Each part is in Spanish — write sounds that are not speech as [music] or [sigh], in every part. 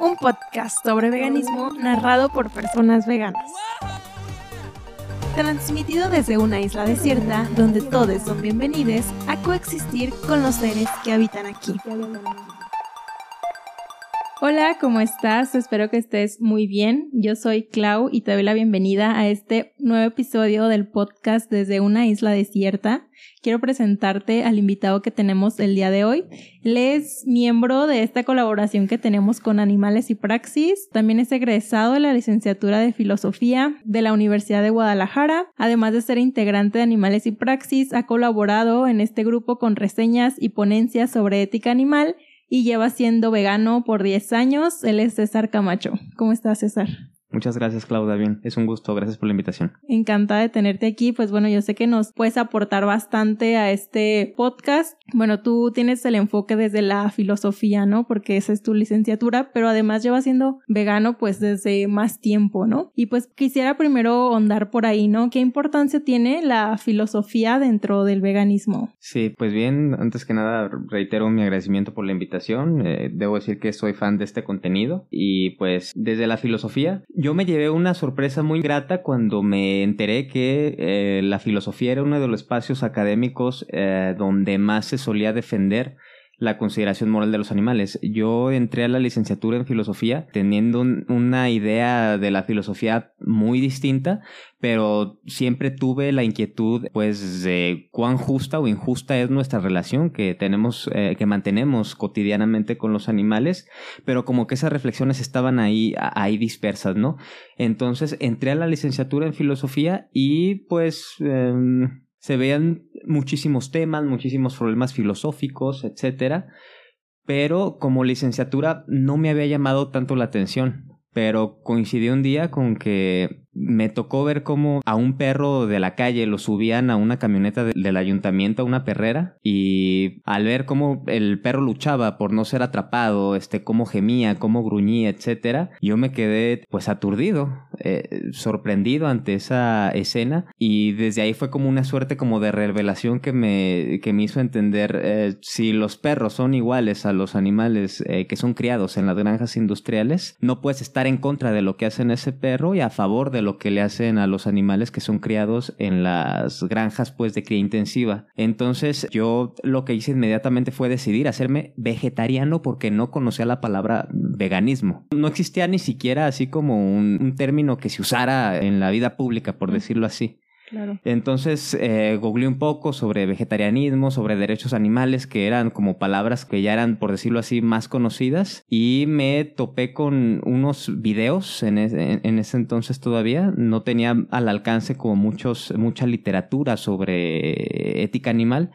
un podcast sobre veganismo narrado por personas veganas. Transmitido desde una isla desierta donde todos son bienvenidos a coexistir con los seres que habitan aquí. Hola, ¿cómo estás? Espero que estés muy bien. Yo soy Clau y te doy la bienvenida a este nuevo episodio del podcast desde una isla desierta. Quiero presentarte al invitado que tenemos el día de hoy. Él es miembro de esta colaboración que tenemos con Animales y Praxis. También es egresado de la licenciatura de Filosofía de la Universidad de Guadalajara. Además de ser integrante de Animales y Praxis, ha colaborado en este grupo con reseñas y ponencias sobre ética animal y lleva siendo vegano por 10 años. Él es César Camacho. ¿Cómo estás, César? Muchas gracias, Claudia. Bien, es un gusto. Gracias por la invitación. Encantada de tenerte aquí. Pues bueno, yo sé que nos puedes aportar bastante a este podcast. Bueno, tú tienes el enfoque desde la filosofía, ¿no? Porque esa es tu licenciatura, pero además llevas siendo vegano pues desde más tiempo, ¿no? Y pues quisiera primero ahondar por ahí, ¿no? ¿Qué importancia tiene la filosofía dentro del veganismo? Sí, pues bien, antes que nada reitero mi agradecimiento por la invitación. Eh, debo decir que soy fan de este contenido y pues desde la filosofía yo me llevé una sorpresa muy grata cuando me enteré que eh, la filosofía era uno de los espacios académicos eh, donde más se solía defender la consideración moral de los animales. Yo entré a la licenciatura en filosofía teniendo una idea de la filosofía muy distinta, pero siempre tuve la inquietud pues de cuán justa o injusta es nuestra relación que tenemos eh, que mantenemos cotidianamente con los animales, pero como que esas reflexiones estaban ahí ahí dispersas, ¿no? Entonces entré a la licenciatura en filosofía y pues em, se veían muchísimos temas, muchísimos problemas filosóficos, etcétera, pero como licenciatura no me había llamado tanto la atención, pero coincidió un día con que me tocó ver cómo a un perro de la calle lo subían a una camioneta del ayuntamiento, a una perrera, y al ver cómo el perro luchaba por no ser atrapado, este, cómo gemía, cómo gruñía, etcétera, yo me quedé pues aturdido, eh, sorprendido ante esa escena, y desde ahí fue como una suerte como de revelación que me, que me hizo entender eh, si los perros son iguales a los animales eh, que son criados en las granjas industriales, no puedes estar en contra de lo que hacen ese perro y a favor de lo que le hacen a los animales que son criados en las granjas pues de cría intensiva. Entonces yo lo que hice inmediatamente fue decidir hacerme vegetariano porque no conocía la palabra veganismo. No existía ni siquiera así como un, un término que se usara en la vida pública, por decirlo así. Entonces eh, googleé un poco sobre vegetarianismo, sobre derechos animales, que eran como palabras que ya eran, por decirlo así, más conocidas. Y me topé con unos videos en, en, ese entonces todavía. No tenía al alcance como muchos, mucha literatura sobre ética animal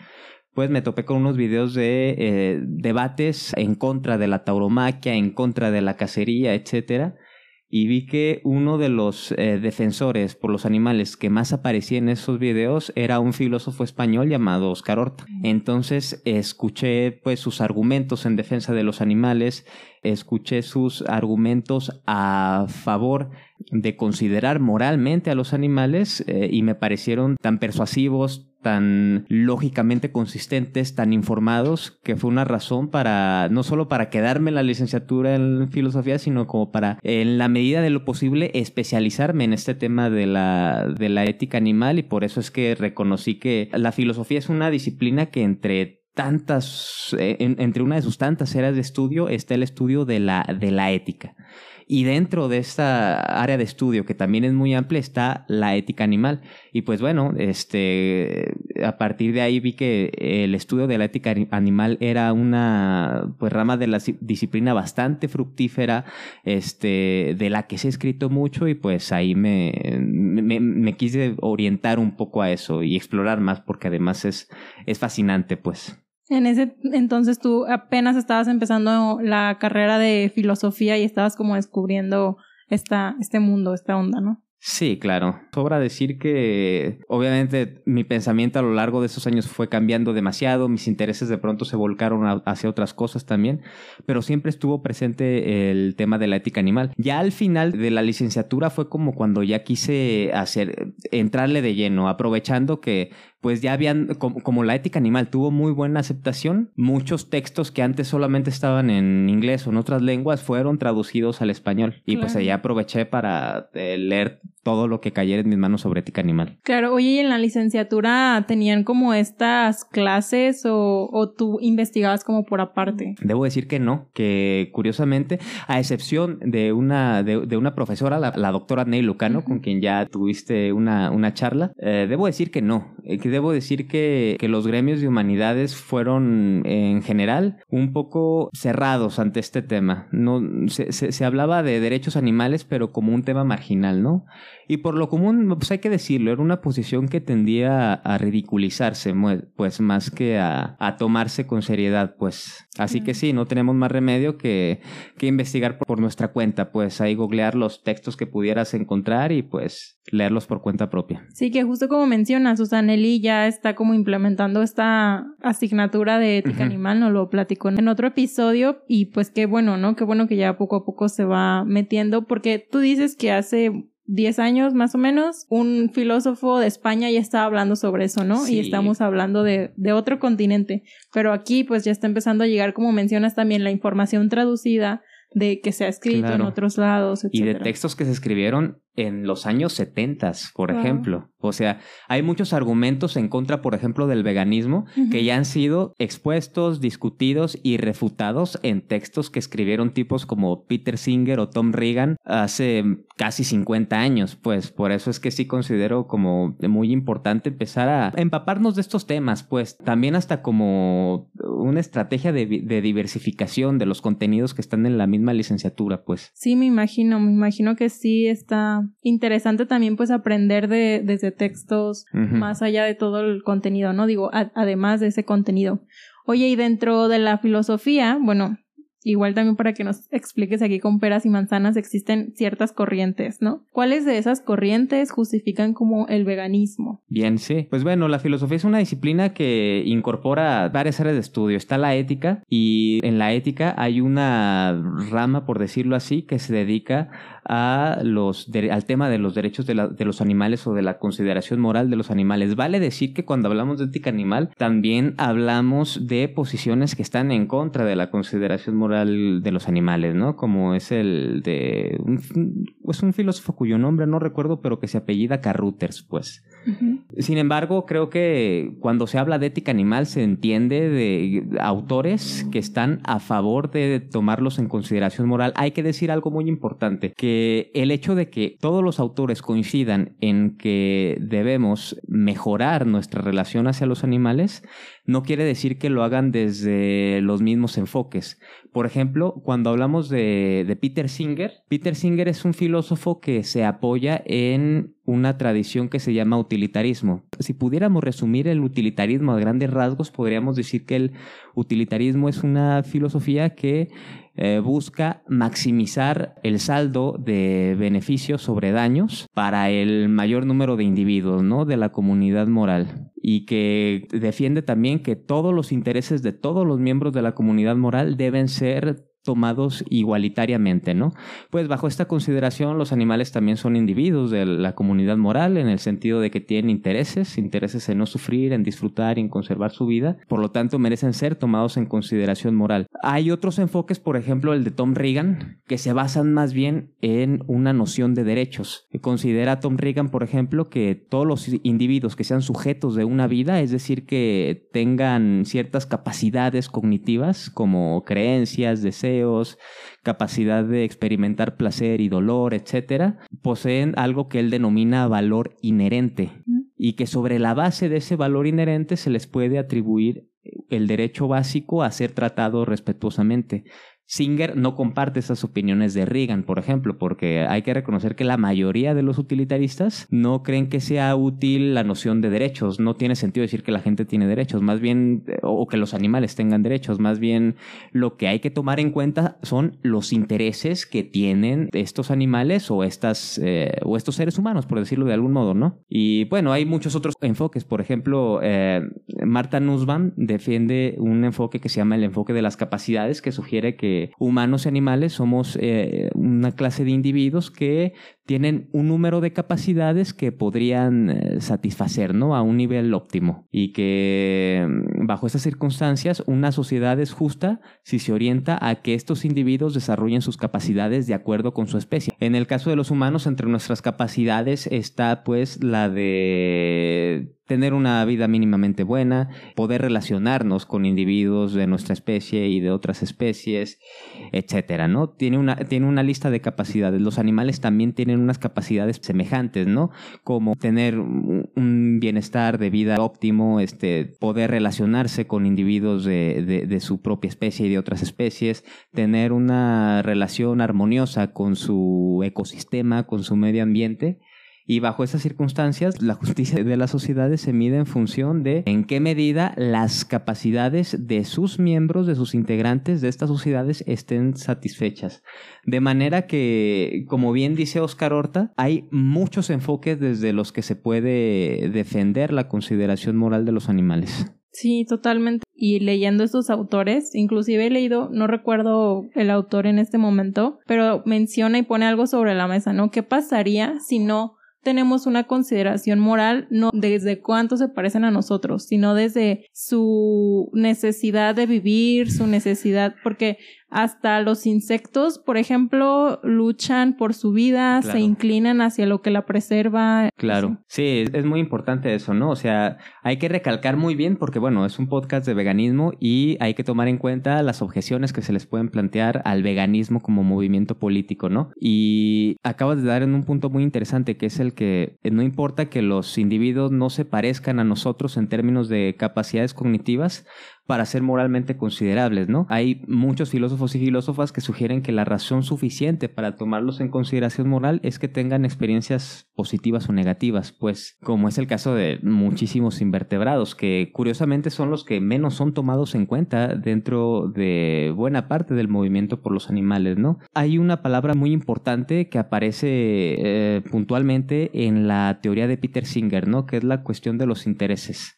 pues me topé con unos videos de eh, debates en contra de la tauromaquia, en contra de la cacería, etcétera y vi que uno de los eh, defensores por los animales que más aparecía en esos videos era un filósofo español llamado Oscar Horta. Entonces escuché pues sus argumentos en defensa de los animales, escuché sus argumentos a favor de considerar moralmente a los animales eh, y me parecieron tan persuasivos, tan lógicamente consistentes, tan informados, que fue una razón para, no solo para quedarme en la licenciatura en filosofía, sino como para, en la medida de lo posible, especializarme en este tema de la, de la ética animal y por eso es que reconocí que la filosofía es una disciplina que entre tantas, eh, entre una de sus tantas eras de estudio está el estudio de la, de la ética. Y dentro de esta área de estudio, que también es muy amplia, está la ética animal. Y pues bueno, este, a partir de ahí vi que el estudio de la ética animal era una pues, rama de la disciplina bastante fructífera, este, de la que se ha escrito mucho y pues ahí me, me, me quise orientar un poco a eso y explorar más porque además es, es fascinante pues. En ese entonces tú apenas estabas empezando la carrera de filosofía y estabas como descubriendo esta, este mundo, esta onda, ¿no? Sí, claro. Sobra decir que obviamente mi pensamiento a lo largo de esos años fue cambiando demasiado, mis intereses de pronto se volcaron hacia otras cosas también, pero siempre estuvo presente el tema de la ética animal. Ya al final de la licenciatura fue como cuando ya quise hacer, entrarle de lleno, aprovechando que pues ya habían, como, la ética animal tuvo muy buena aceptación, muchos textos que antes solamente estaban en inglés o en otras lenguas fueron traducidos al español. Y pues ahí aproveché para eh, leer todo lo que cayera en mis manos sobre ética animal. Claro, oye, ¿y en la licenciatura tenían como estas clases o, o tú investigabas como por aparte? Debo decir que no, que curiosamente, a excepción de una, de, una profesora, la, doctora Ney Lucano, con quien ya tuviste una, una charla, eh, debo decir que no, eh, que debo decir que, que los gremios de humanidades fueron en general un poco cerrados ante este tema. No, se, se, se hablaba de derechos animales, pero como un tema marginal, ¿no? Y por lo común, pues hay que decirlo, era una posición que tendía a ridiculizarse, pues más que a, tomarse con seriedad, pues. Así que sí, no tenemos más remedio que, que investigar por nuestra cuenta, pues ahí googlear los textos que pudieras encontrar y pues leerlos por cuenta propia. Sí, que justo como menciona, Susanelli ya está como implementando esta asignatura de ética animal, nos lo platicó en otro episodio y pues qué bueno, ¿no? Qué bueno que ya poco a poco se va metiendo porque tú dices que hace 10 años más o menos, un filósofo de España ya estaba hablando sobre eso, ¿no? Y estamos hablando de, de, otro continente. Pero aquí pues ya está empezando a llegar, como mencionas también, la información traducida de que se ha escrito en otros lados, etc. Y de textos que se escribieron en los años 70, por ejemplo. O sea, hay muchos argumentos en contra, por ejemplo, del veganismo que ya han sido expuestos, discutidos y refutados en textos que escribieron tipos como Peter Singer o Tom Reagan hace casi 50 años. Pues por eso es que sí considero como muy importante empezar a empaparnos de estos temas, pues también hasta como una estrategia de, de diversificación de los contenidos que están en la misma licenciatura, pues. Sí, me imagino, me imagino que sí está interesante también pues aprender de, desde textos más allá de todo el contenido, ¿no? Digo, además de ese contenido. Oye, y dentro de la filosofía, bueno, Igual también para que nos expliques aquí con peras y manzanas existen ciertas corrientes, ¿no? ¿Cuáles de esas corrientes justifican como el veganismo? Bien, sí. Pues bueno, la filosofía es una disciplina que incorpora varias áreas de estudio. Está la ética y en la ética hay una rama, por decirlo así, que se dedica a los al tema de los derechos de, de, los animales o de la consideración moral de los animales. Vale decir que cuando hablamos de ética animal también hablamos de posiciones que están en contra de la consideración moral de los animales, ¿no? Como es el de un, es un filósofo cuyo nombre no recuerdo, pero que se apellida Carruthers, pues. Sin embargo, creo que cuando se habla de ética animal se entiende de autores que están a favor de tomarlos en consideración moral. Hay que decir algo muy importante, que el hecho de que todos los autores coincidan en que debemos mejorar nuestra relación hacia los animales, no quiere decir que lo hagan desde los mismos enfoques. Por ejemplo, cuando hablamos de, de Peter Singer, Peter Singer es un filósofo que se apoya en una tradición que se llama utilitarismo. Si pudiéramos resumir el utilitarismo a grandes rasgos, podríamos decir que el utilitarismo es una filosofía que eh, busca maximizar el saldo de beneficios sobre daños para el mayor número de individuos, ¿no? De la comunidad moral. Y que defiende también que todos los intereses de todos los miembros de la comunidad moral deben ser tomados igualitariamente, ¿no? Pues bajo esta consideración los animales también son individuos de la comunidad moral en el sentido de que tienen intereses, intereses en no sufrir, en disfrutar y en conservar su vida, por lo tanto merecen ser tomados en consideración moral. Hay otros enfoques, por ejemplo el de Tom Reagan, que se basan más bien en una noción de derechos. Considera Tom Reagan, por ejemplo, que todos los individuos que sean sujetos de una vida, es decir, que tengan ciertas capacidades cognitivas como creencias, deseos, capacidad de experimentar placer y dolor, etcétera, poseen algo que él denomina valor inherente y que sobre la base de ese valor inherente se les puede atribuir el derecho básico a ser tratado respetuosamente. Singer no comparte esas opiniones de Reagan, por ejemplo, porque hay que reconocer que la mayoría de los utilitaristas no creen que sea útil la noción de derechos. No tiene sentido decir que la gente tiene derechos, más bien, o que los animales tengan derechos. Más bien, lo que hay que tomar en cuenta son los intereses que tienen estos animales o, estas, eh, o estos seres humanos, por decirlo de algún modo, ¿no? Y bueno, hay muchos otros enfoques. Por ejemplo, eh, Marta Nussbaum defiende un enfoque que se llama el enfoque de las capacidades, que sugiere que humanos y animales somos eh, una clase de individuos que tienen un número de capacidades que podrían eh, satisfacer. A un nivel óptimo. Y que mm, bajo estas circunstancias, una sociedad es justa si se orienta a que estos individuos desarrollen sus capacidades de acuerdo con su especie. En el caso de los humanos, entre nuestras capacidades está pues la de tener una vida mínimamente buena, poder relacionarnos con individuos de nuestra especie y de otras especies, etcétera, ¿no? Tiene una, tiene una lista de capacidades. Los animales también tienen unas capacidades semejantes, ¿no? Como tener un bienestar de vida óptimo, este, poder relacionarse con individuos de, de su propia especie y de otras especies, tener una relación armoniosa con su ecosistema, con su medio ambiente y bajo esas circunstancias, la justicia de las sociedades se mide en función de en qué medida las capacidades de sus miembros, de sus integrantes de estas sociedades estén satisfechas. De manera que, como bien dice Oscar Horta, hay muchos enfoques desde los que se puede defender la consideración moral de los animales. Sí, totalmente. Y leyendo estos autores, inclusive he leído, no recuerdo el autor en este momento, pero menciona y pone algo sobre la mesa, ¿no? ¿Qué pasaría si no tenemos una consideración moral no desde cuánto se parecen a nosotros, sino desde su necesidad de vivir, su necesidad, porque hasta los insectos, por ejemplo, luchan por su vida, se inclinan hacia lo que la preserva. Claro, sí, es muy importante eso, ¿no? O sea, hay que recalcar muy bien porque, bueno, es un podcast de veganismo y hay que tomar en cuenta las objeciones que se les pueden plantear al veganismo como movimiento político, ¿no? Y acabas de dar en un punto muy interesante que es el que no importa que los individuos no se parezcan a nosotros en términos de capacidades cognitivas, para ser moralmente considerables, ¿no? Hay muchos filósofos y filósofas que sugieren que la razón suficiente para tomarlos en consideración moral es que tengan experiencias positivas o negativas, pues como es el caso de muchísimos invertebrados, que curiosamente son los que menos son tomados en cuenta dentro de buena parte del movimiento por los animales, ¿no? Hay una palabra muy importante que aparece eh, puntualmente en la teoría de Peter Singer, ¿no? Que es la cuestión de los intereses.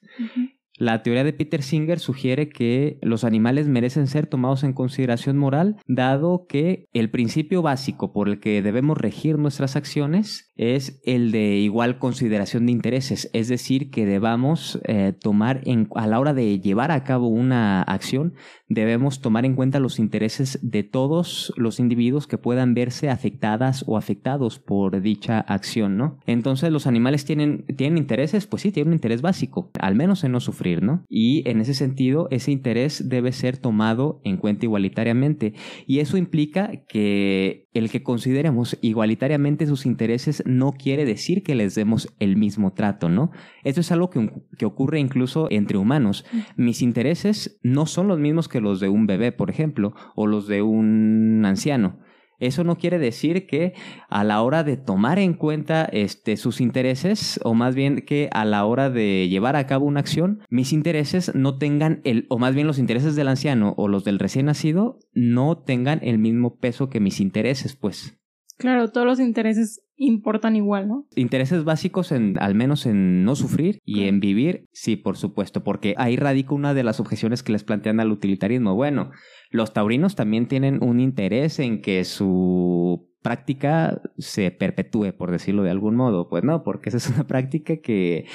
La teoría de Peter Singer sugiere que los animales merecen ser tomados en consideración moral, dado que el principio básico por el que debemos regir nuestras acciones es el de igual consideración de intereses, es decir, que debamos eh, tomar en, a la hora de llevar a cabo una acción, debemos tomar en cuenta los intereses de todos los individuos que puedan verse afectadas o afectados por dicha acción, ¿no? Entonces, los animales tienen, tienen intereses, pues sí, tienen un interés básico, al menos en no sufrir, ¿no? Y en ese sentido, ese interés debe ser tomado en cuenta igualitariamente. Y eso implica que el que consideremos igualitariamente sus intereses no quiere decir que les demos el mismo trato, ¿no? Esto es algo que, que ocurre incluso entre humanos. Mis intereses no son los mismos que los de un bebé, por ejemplo, o los de un anciano. Eso no quiere decir que a la hora de tomar en cuenta este, sus intereses, o más bien que a la hora de llevar a cabo una acción, mis intereses no tengan el, o más bien los intereses del anciano o los del recién nacido, no tengan el mismo peso que mis intereses, pues. Claro, todos los intereses importan igual, ¿no? Intereses básicos en, al menos en no sufrir y en vivir, sí, por supuesto, porque ahí radica una de las objeciones que les plantean al utilitarismo. Bueno, los taurinos también tienen un interés en que su práctica se perpetúe, por decirlo de algún modo. Pues no, porque esa es una [laughs] práctica que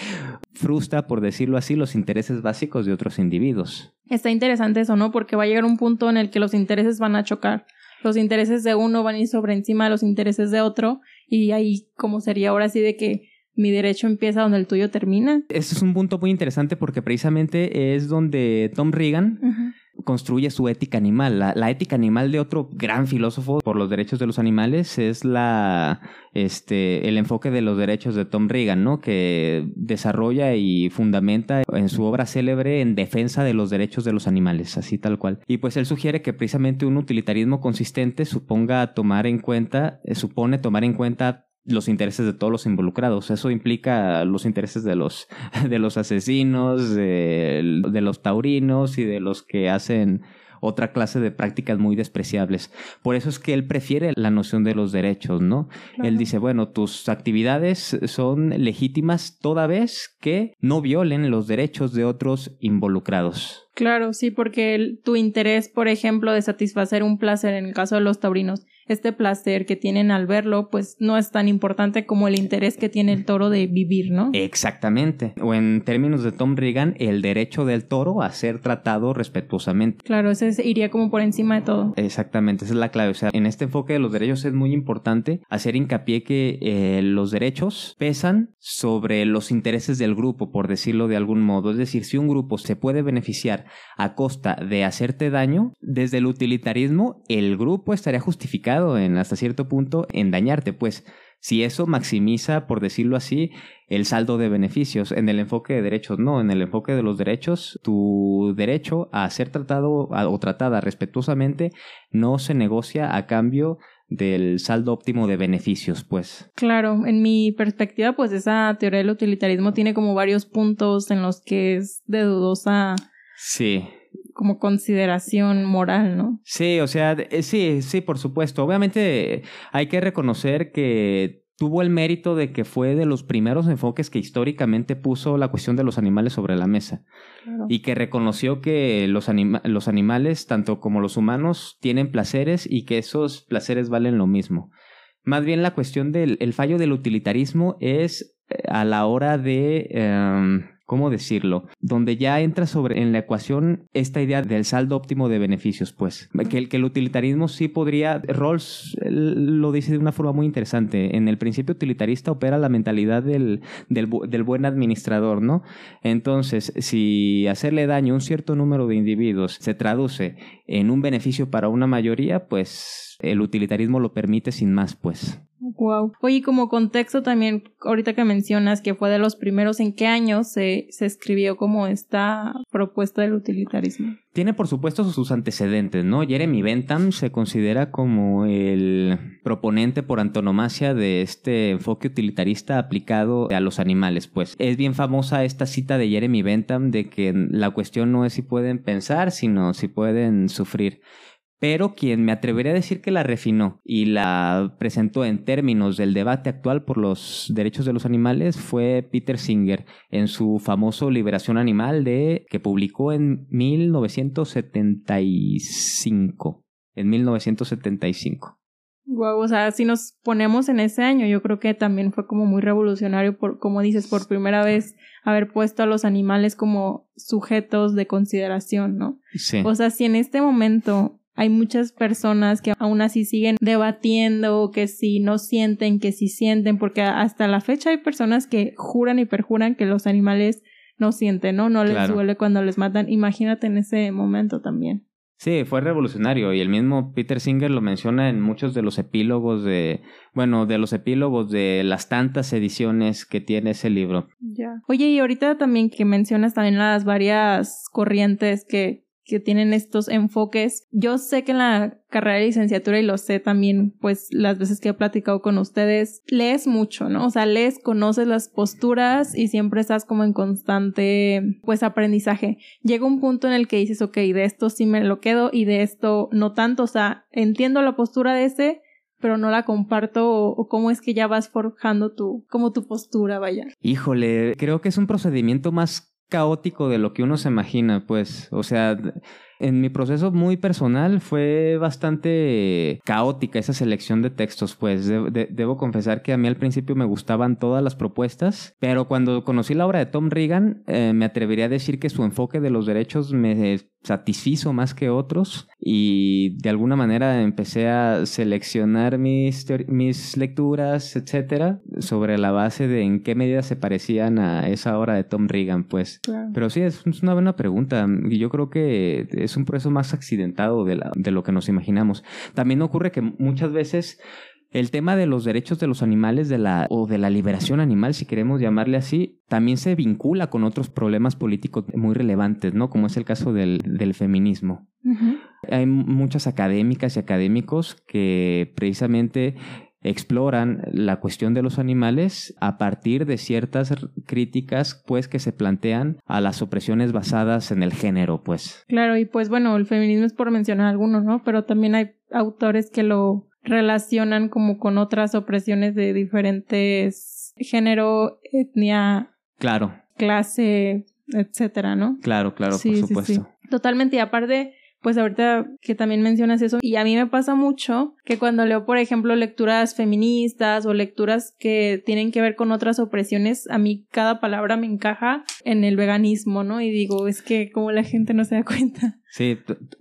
frustra, por decirlo así, los intereses básicos de otros individuos. Está interesante eso, ¿no? Porque va a llegar un punto en el que los intereses van a chocar. Los intereses de uno van a ir sobre encima de los intereses de otro y ahí como sería ahora sí de que mi derecho empieza donde el tuyo termina. Ese es un punto muy interesante porque precisamente es donde Tom Reagan construye su ética animal. La, ética animal de otro gran filósofo por los derechos de los animales es la, este, el enfoque de los derechos de Tom Reagan, ¿no? Que desarrolla y fundamenta en su obra célebre en defensa de los derechos de los animales, así tal cual. Y pues él sugiere que precisamente un utilitarismo consistente suponga tomar en cuenta, eh, supone tomar en cuenta los intereses de todos los involucrados. Eso implica los intereses de los, [laughs] de los asesinos, de, los taurinos y de los que hacen otra clase de prácticas muy despreciables. Por eso es que él prefiere la noción de los derechos, ¿no? Él dice, bueno, tus actividades son legítimas toda vez que no violen los derechos de otros involucrados. Claro, sí, porque tu interés, por ejemplo, de satisfacer un placer en el caso de los taurinos este placer que tienen al verlo, pues no es tan importante como el interés que tiene el toro de vivir, ¿no? Exactamente. O en términos de Tom Regan, el derecho del toro a ser tratado respetuosamente. Claro, ese iría como por encima de todo. Exactamente, esa es la clave. O sea, en este enfoque de los derechos es muy importante hacer hincapié que eh, los derechos pesan sobre los intereses del grupo, por decirlo de algún modo. Es decir, si un grupo se puede beneficiar a costa de hacerte daño, desde el utilitarismo, el grupo estaría justificado en hasta cierto punto en dañarte, pues. Si eso maximiza, por decirlo así, el saldo de beneficios. En el enfoque de derechos, no. En el enfoque de los derechos, tu derecho a ser tratado o tratada respetuosamente no se negocia a cambio del saldo óptimo de beneficios, pues. Claro, en mi perspectiva, pues esa teoría del utilitarismo tiene como varios puntos en los que es de dudosa. Sí. Como consideración moral, ¿no? Sí, o sea, eh, sí, sí, por supuesto. Obviamente hay que reconocer que tuvo el mérito de que fue de los primeros enfoques que históricamente puso la cuestión de los animales sobre la mesa y que reconoció que los, los animales, tanto como los humanos, tienen placeres y que esos placeres valen lo mismo. Más bien la cuestión del el fallo del utilitarismo es eh, a la hora de... Em, ¿cómo decirlo? Donde ya entra sobre en la ecuación esta idea del saldo óptimo de beneficios, pues. Que el, utilitarismo sí podría, Rawls lo dice de una forma muy interesante. En el principio utilitarista opera la mentalidad del, del buen administrador, ¿no? Entonces, si hacerle daño a un cierto número de individuos se traduce en un beneficio para una mayoría, pues el utilitarismo lo permite sin más, pues. Wow. Oye, como contexto también, ahorita que mencionas que fue de los primeros, ¿en qué año se, se escribió como esta propuesta del utilitarismo? Tiene por supuesto sus antecedentes, ¿no? Jeremy Bentham se considera como el proponente por antonomasia de este enfoque utilitarista aplicado a los animales, pues. Es bien famosa esta cita de Jeremy Bentham de que la cuestión no es si pueden pensar, sino si pueden sufrir pero quien me atrevería a decir que la refinó y la presentó en términos del debate actual por los derechos de los animales fue Peter Singer en su famoso Liberación Animal de que publicó en 1975. En 1975. Wow, o sea, si nos ponemos en ese año, yo creo que también fue como muy revolucionario por, como dices, por primera vez haber puesto a los animales como sujetos de consideración, ¿no? Sí. O sea, si en este momento hay muchas personas que aún así siguen debatiendo que si no sienten, que si sienten, porque hasta la fecha hay personas que juran y perjuran que los animales no sienten, ¿no? No les duele cuando les matan. Imagínate en ese momento también. Sí, fue revolucionario y el mismo Peter Singer lo menciona en muchos de los epílogos de, bueno, de los epílogos de las tantas ediciones que tiene ese libro. Ya. Oye, y ahorita también que mencionas también las varias corrientes que que tienen estos enfoques. Yo sé que en la carrera de licenciatura y lo sé también, pues las veces que he platicado con ustedes, lees mucho, ¿no? O sea, lees, conoces las posturas y siempre estás como en constante, pues, aprendizaje. Llega un punto en el que dices, ok, de esto sí me lo quedo y de esto no tanto, o sea, entiendo la postura de ese, pero no la comparto o, cómo es que ya vas forjando tu, como tu postura, vaya. Híjole, creo que es un procedimiento más caótico de lo que uno se imagina, pues, o sea, en mi proceso muy personal fue bastante caótica esa selección de textos, pues debo confesar que a mí al principio me gustaban todas las propuestas, pero cuando conocí la obra de Tom Regan eh, me atrevería a decir que su enfoque de los derechos me satisfizo más que otros y de alguna manera empecé a seleccionar mis, mis lecturas, etcétera, sobre la base de en qué medida se parecían a esa obra de Tom Regan, pues. Pero sí, es una buena pregunta y yo creo que es un proceso más accidentado de, la, de lo que nos imaginamos. También ocurre que muchas veces el tema de los derechos de los animales de la, o de la liberación animal, si queremos llamarle así, también se vincula con otros problemas políticos muy relevantes, ¿no? Como es el caso del, del feminismo. Hay muchas académicas y académicos que precisamente exploran la cuestión de los animales a partir de ciertas críticas pues que se plantean a las opresiones basadas en el género pues. Claro y pues bueno el feminismo es por mencionar algunos no pero también hay autores que lo relacionan como con otras opresiones de diferentes género etnia claro. clase etcétera no claro claro por supuesto. Totalmente y aparte pues ahorita que también mencionas eso, y a mí me pasa mucho que cuando leo, por ejemplo, lecturas feministas o lecturas que tienen que ver con otras opresiones, a mí cada palabra me encaja en el veganismo, ¿no? Y digo, es que como la gente no se da cuenta. Sí,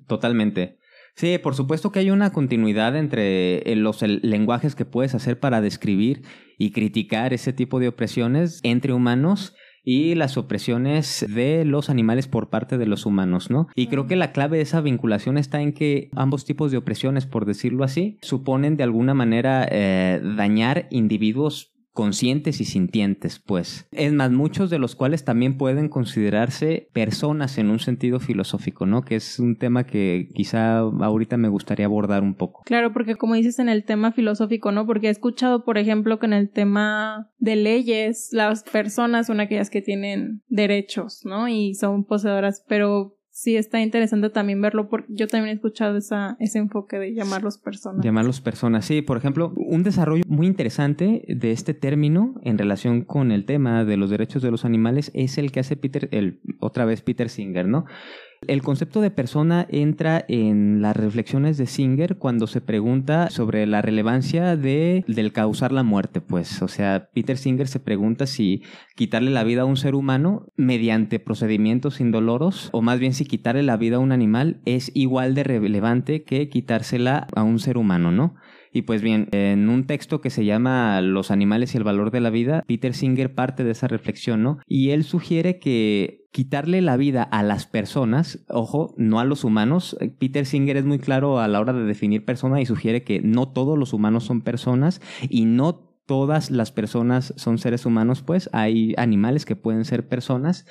totalmente. Sí, por supuesto que hay una continuidad entre eh, los lenguajes que puedes hacer para describir y criticar ese tipo de opresiones entre humanos y las opresiones de los animales por parte de los humanos, ¿no? Y creo que la clave de esa vinculación está en que ambos tipos de opresiones, por decirlo así, suponen de alguna manera eh, dañar individuos conscientes y sintientes, pues. Es más, muchos de los cuales también pueden considerarse personas en un sentido filosófico, ¿no? Que es un tema que quizá ahorita me gustaría abordar un poco. Claro, porque como dices en el tema filosófico, ¿no? Porque he escuchado, por ejemplo, que en el tema de leyes, las personas son aquellas que tienen derechos, ¿no? Y son poseedoras, pero sí está interesante también verlo porque yo también he escuchado esa, ese enfoque de llamarlos personas. Llamarlos personas, sí. Por ejemplo, un desarrollo muy interesante de este término en relación con el tema de los derechos de los animales es el que hace Peter, el, otra vez Peter Singer, ¿no? El concepto de persona entra en las reflexiones de Singer cuando se pregunta sobre la relevancia de, del causar la muerte, pues. O sea, Peter Singer se pregunta si quitarle la vida a un ser humano mediante procedimientos indoloros, o más bien si quitarle la vida a un animal es igual de relevante que quitársela a un ser humano, ¿no? Y pues bien, en un texto que se llama Los animales y el valor de la vida, Peter Singer parte de esa reflexión, ¿no? Y él sugiere que quitarle la vida a las personas, ojo, no a los humanos. Peter Singer es muy claro a la hora de definir persona y sugiere que no todos los humanos son personas y no todas las personas son seres humanos, pues hay animales que pueden ser personas.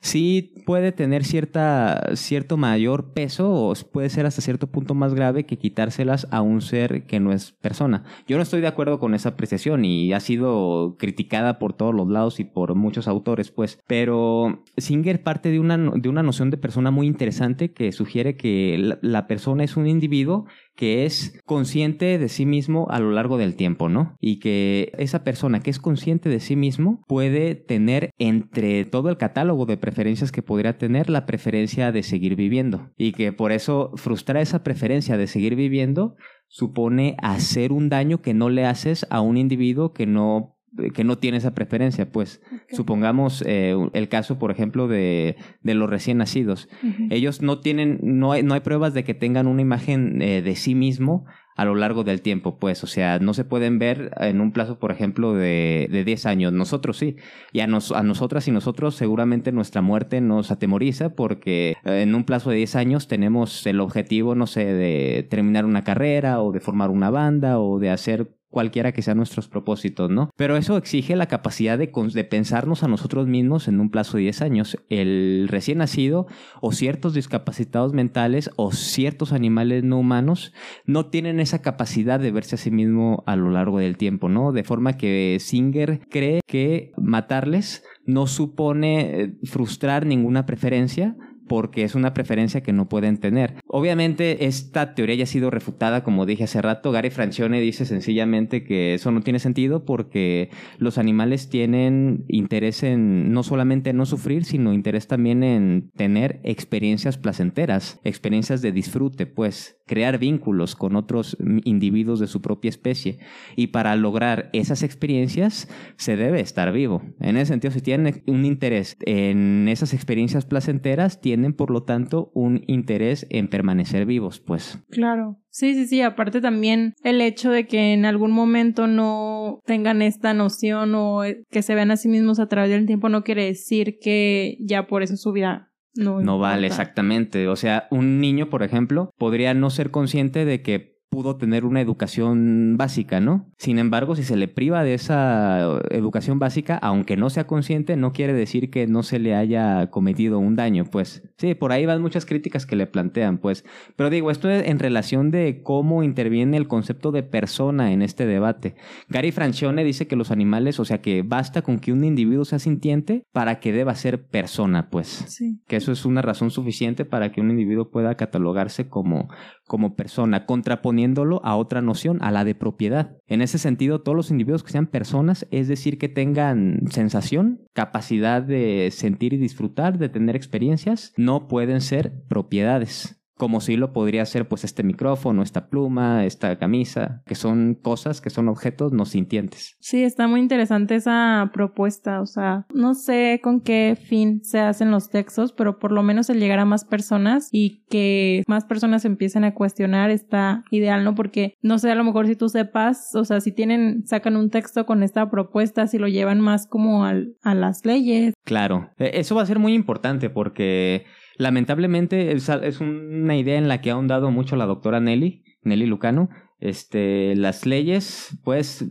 Sí puede tener cierta, cierto mayor peso o puede ser hasta cierto punto más grave que quitárselas a un ser que no es persona. Yo no estoy de acuerdo con esa apreciación y ha sido criticada por todos los lados y por muchos autores, pues. Pero Singer parte de una, de una noción de persona muy interesante que sugiere que la persona es un individuo que es consciente de sí mismo a lo largo del tiempo, ¿no? Y que esa persona que es consciente de sí mismo puede tener entre todo el catálogo de preferencias que podría tener la preferencia de seguir viviendo. Y que por eso frustrar esa preferencia de seguir viviendo supone hacer un daño que no le haces a un individuo que no que no tiene esa preferencia, pues. Supongamos eh, el caso, por ejemplo, de, de los recién nacidos. Ellos no tienen, no hay, no hay pruebas de que tengan una imagen eh, de sí mismo a lo largo del tiempo, pues, o sea, no se pueden ver en un plazo, por ejemplo, de, de 10 años. Nosotros sí, y a, nos, a nosotras y nosotros seguramente nuestra muerte nos atemoriza porque eh, en un plazo de 10 años tenemos el objetivo, no sé, de terminar una carrera o de formar una banda o de hacer cualquiera que sean nuestros propósitos, ¿no? Pero eso exige la capacidad de, de, pensarnos a nosotros mismos en un plazo de 10 años. El recién nacido o ciertos discapacitados mentales o ciertos animales no humanos no tienen esa capacidad de verse a sí mismo a lo largo del tiempo, ¿no? De forma que Singer cree que matarles no supone eh, frustrar ninguna preferencia, porque es una preferencia que no pueden tener. Obviamente esta teoría ya ha sido refutada, como dije hace rato. Gary Francione dice sencillamente que eso no tiene sentido porque los animales tienen interés en no solamente no sufrir, sino interés también en tener experiencias placenteras, experiencias de disfrute, pues crear vínculos con otros individuos de su propia especie. Y para lograr esas experiencias se debe estar vivo. En ese sentido, si tienen un interés en esas experiencias placenteras, tienen tienen por lo tanto un interés en permanecer vivos, pues. Claro. Sí, sí, sí, aparte también el hecho de que en algún momento no tengan esta noción o que se vean a sí mismos a través del tiempo no quiere decir que ya por eso su vida no, no vale exactamente. O sea, un niño, por ejemplo, podría no ser consciente de que pudo tener una educación básica, ¿no? Sin embargo, si se le priva de esa educación básica, aunque no sea consciente, no quiere decir que no se le haya cometido un daño, pues. Sí, por ahí van muchas críticas que le plantean, pues. Pero digo, esto es en relación de cómo interviene el concepto de persona en este debate. Gary Francione dice que los animales, o sea, que basta con que un individuo sea sintiente para que deba ser persona, pues. Sí. Que eso es una razón suficiente para que un individuo pueda catalogarse como, como persona, contraponiéndolo a otra noción, a la de propiedad. En ese sentido, todos los individuos que sean personas, es decir, que tengan sensación, capacidad de sentir y disfrutar, de tener experiencias, no pueden ser propiedades como si lo podría ser pues este micrófono, esta pluma, esta camisa, que son cosas, que son objetos no sintientes. Sí, está muy interesante esa propuesta, o sea, no sé con qué fin se hacen los textos, pero por lo menos el llegar a más personas y que más personas empiecen a cuestionar está ideal, ¿no? Porque no sé, a lo mejor si tú sepas, o sea, si tienen, sacan un texto con esta propuesta, si lo llevan más como al, a las leyes. Claro, e, eso va a ser muy importante porque lamentablemente es, es una idea en la que ha ahondado mucho la doctora Nelly, Nelly Lucano. Este, las leyes, pues,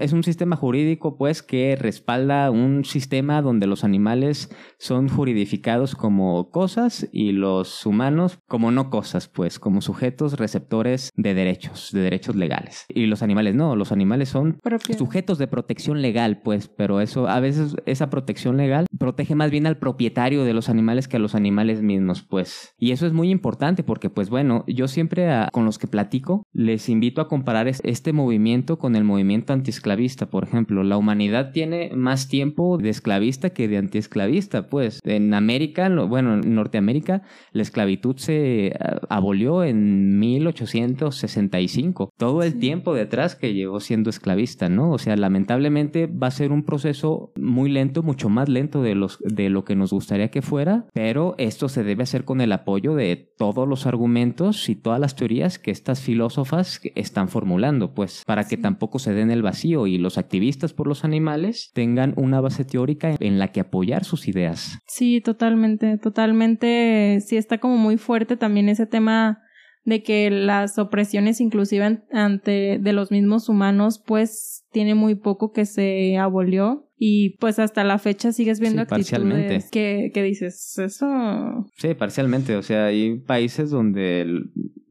es un sistema jurídico, pues, que respalda un sistema donde los animales son juridificados como cosas y los humanos como no cosas, pues, como sujetos receptores de derechos, de derechos legales. Y los animales no, los animales son sujetos de protección legal, pues, pero eso, a veces esa protección legal protege más bien al propietario de los animales que a los animales mismos, pues. Y eso es muy importante porque, pues, bueno, yo siempre con los que platico les invito a comparar este movimiento con el movimiento anti esclavista, por ejemplo. La humanidad tiene más tiempo de esclavista que de antiesclavista, pues. En América, bueno, en Norteamérica, la esclavitud se eh, abolió en 1865. Todo el tiempo detrás que llevó siendo esclavista, ¿no? O sea, lamentablemente va a ser un proceso muy lento, mucho más lento de, los, de lo que nos gustaría que fuera, pero esto se debe hacer con el apoyo de todos los argumentos y todas las teorías que estas filósofas están formulando, pues, para que tampoco se den el vacío y los activistas por los animales tengan una base teórica en la que apoyar sus ideas. Sí, totalmente, totalmente. Sí está como muy fuerte también ese tema de que las opresiones inclusive ante de los mismos humanos pues tiene muy poco que se abolió y pues hasta la fecha sigues viendo actitudes que, que dices eso sí parcialmente o sea hay países donde